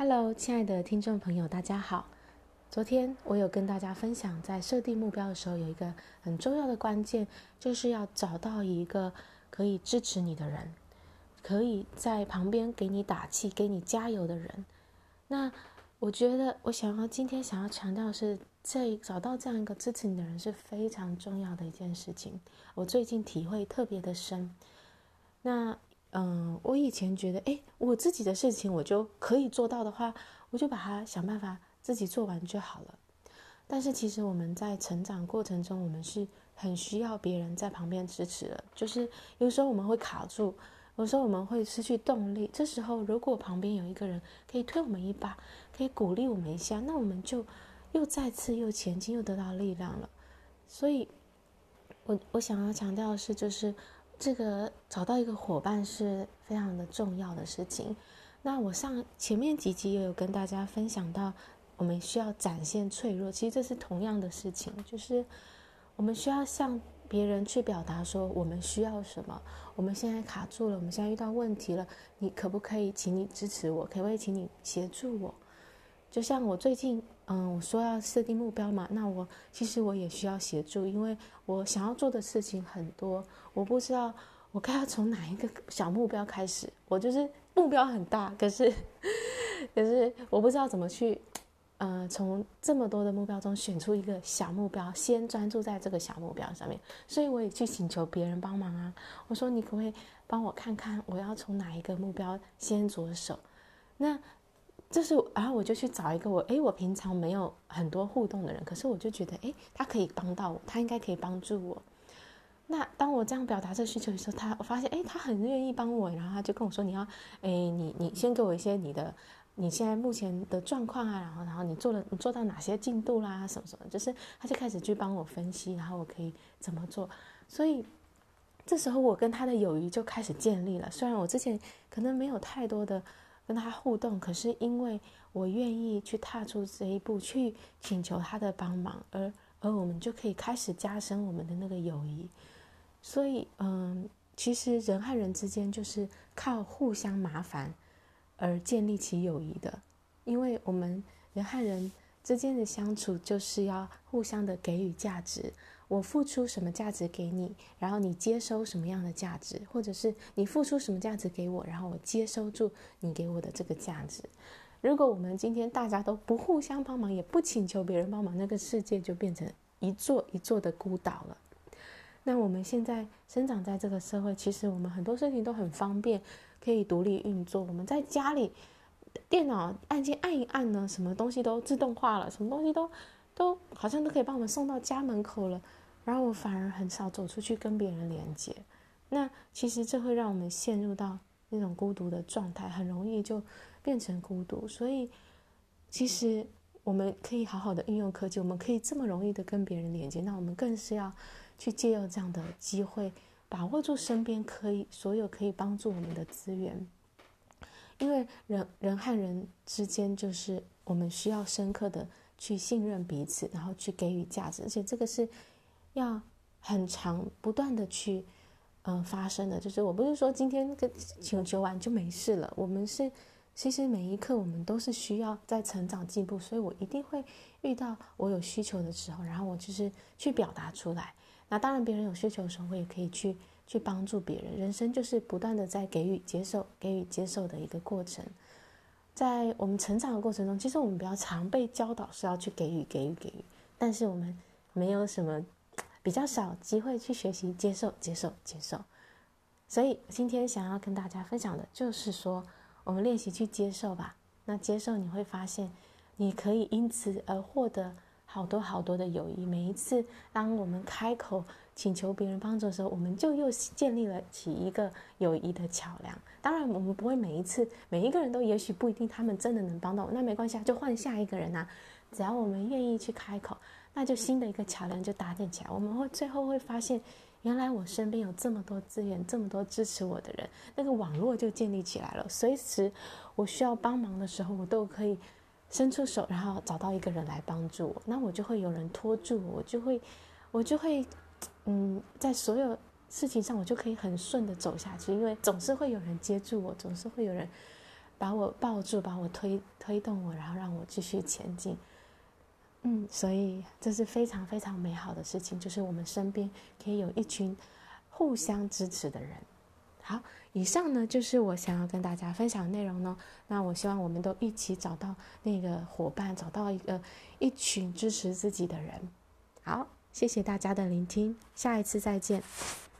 Hello，亲爱的听众朋友，大家好。昨天我有跟大家分享，在设定目标的时候，有一个很重要的关键，就是要找到一个可以支持你的人，可以在旁边给你打气、给你加油的人。那我觉得，我想要今天想要强调的是，这找到这样一个支持你的人是非常重要的一件事情。我最近体会特别的深。那。嗯，我以前觉得，诶，我自己的事情我就可以做到的话，我就把它想办法自己做完就好了。但是其实我们在成长过程中，我们是很需要别人在旁边支持的。就是有时候我们会卡住，有时候我们会失去动力。这时候如果旁边有一个人可以推我们一把，可以鼓励我们一下，那我们就又再次又前进，又得到力量了。所以，我我想要强调的是，就是。这个找到一个伙伴是非常的重要的事情。那我上前面几集也有跟大家分享到，我们需要展现脆弱，其实这是同样的事情，就是我们需要向别人去表达说我们需要什么，我们现在卡住了，我们现在遇到问题了，你可不可以请你支持我，可不可以请你协助我？就像我最近。嗯，我说要设定目标嘛，那我其实我也需要协助，因为我想要做的事情很多，我不知道我该要从哪一个小目标开始。我就是目标很大，可是可是我不知道怎么去，呃，从这么多的目标中选出一个小目标，先专注在这个小目标上面。所以我也去请求别人帮忙啊，我说你可不可以帮我看看，我要从哪一个目标先着手？那。就是，然后我就去找一个我，诶，我平常没有很多互动的人，可是我就觉得，诶，他可以帮到我，他应该可以帮助我。那当我这样表达这需求的时候，他我发现，诶，他很愿意帮我，然后他就跟我说，你要，诶，你你先给我一些你的，你现在目前的状况啊，然后然后你做了，你做到哪些进度啦，什么什么，就是他就开始去帮我分析，然后我可以怎么做。所以这时候我跟他的友谊就开始建立了，虽然我之前可能没有太多的。跟他互动，可是因为我愿意去踏出这一步，去请求他的帮忙，而而我们就可以开始加深我们的那个友谊。所以，嗯，其实人和人之间就是靠互相麻烦而建立起友谊的，因为我们人和人之间的相处就是要互相的给予价值。我付出什么价值给你，然后你接收什么样的价值，或者是你付出什么价值给我，然后我接收住你给我的这个价值。如果我们今天大家都不互相帮忙，也不请求别人帮忙，那个世界就变成一座一座的孤岛了。那我们现在生长在这个社会，其实我们很多事情都很方便，可以独立运作。我们在家里，电脑按键按一按呢，什么东西都自动化了，什么东西都都好像都可以帮我们送到家门口了。然后我反而很少走出去跟别人连接，那其实这会让我们陷入到那种孤独的状态，很容易就变成孤独。所以，其实我们可以好好的运用科技，我们可以这么容易的跟别人连接，那我们更是要去借用这样的机会，把握住身边可以所有可以帮助我们的资源，因为人人和人之间就是我们需要深刻的去信任彼此，然后去给予价值，而且这个是。要很长不断的去，嗯、发生的，就是我不是说今天跟请求完就没事了，我们是其实每一刻我们都是需要在成长进步，所以我一定会遇到我有需求的时候，然后我就是去表达出来。那当然别人有需求的时候，我也可以去去帮助别人。人生就是不断的在给予、接受、给予、接受的一个过程。在我们成长的过程中，其实我们比较常被教导是要去给予、给予、给予，但是我们没有什么。比较少机会去学习接受、接受、接受，所以今天想要跟大家分享的就是说，我们练习去接受吧。那接受你会发现，你可以因此而获得好多好多的友谊。每一次当我们开口请求别人帮助的时候，我们就又建立了起一个友谊的桥梁。当然，我们不会每一次每一个人都，也许不一定他们真的能帮到我，那没关系啊，就换下一个人啊。只要我们愿意去开口。那就新的一个桥梁就搭建起来，我们会最后会发现，原来我身边有这么多资源，这么多支持我的人，那个网络就建立起来了。随时我需要帮忙的时候，我都可以伸出手，然后找到一个人来帮助我。那我就会有人拖住我，我就会，我就会，嗯，在所有事情上，我就可以很顺的走下去，因为总是会有人接住我，总是会有人，把我抱住，把我推推动我，然后让我继续前进。嗯，所以这是非常非常美好的事情，就是我们身边可以有一群互相支持的人。好，以上呢就是我想要跟大家分享的内容呢。那我希望我们都一起找到那个伙伴，找到一个一群支持自己的人。好，谢谢大家的聆听，下一次再见。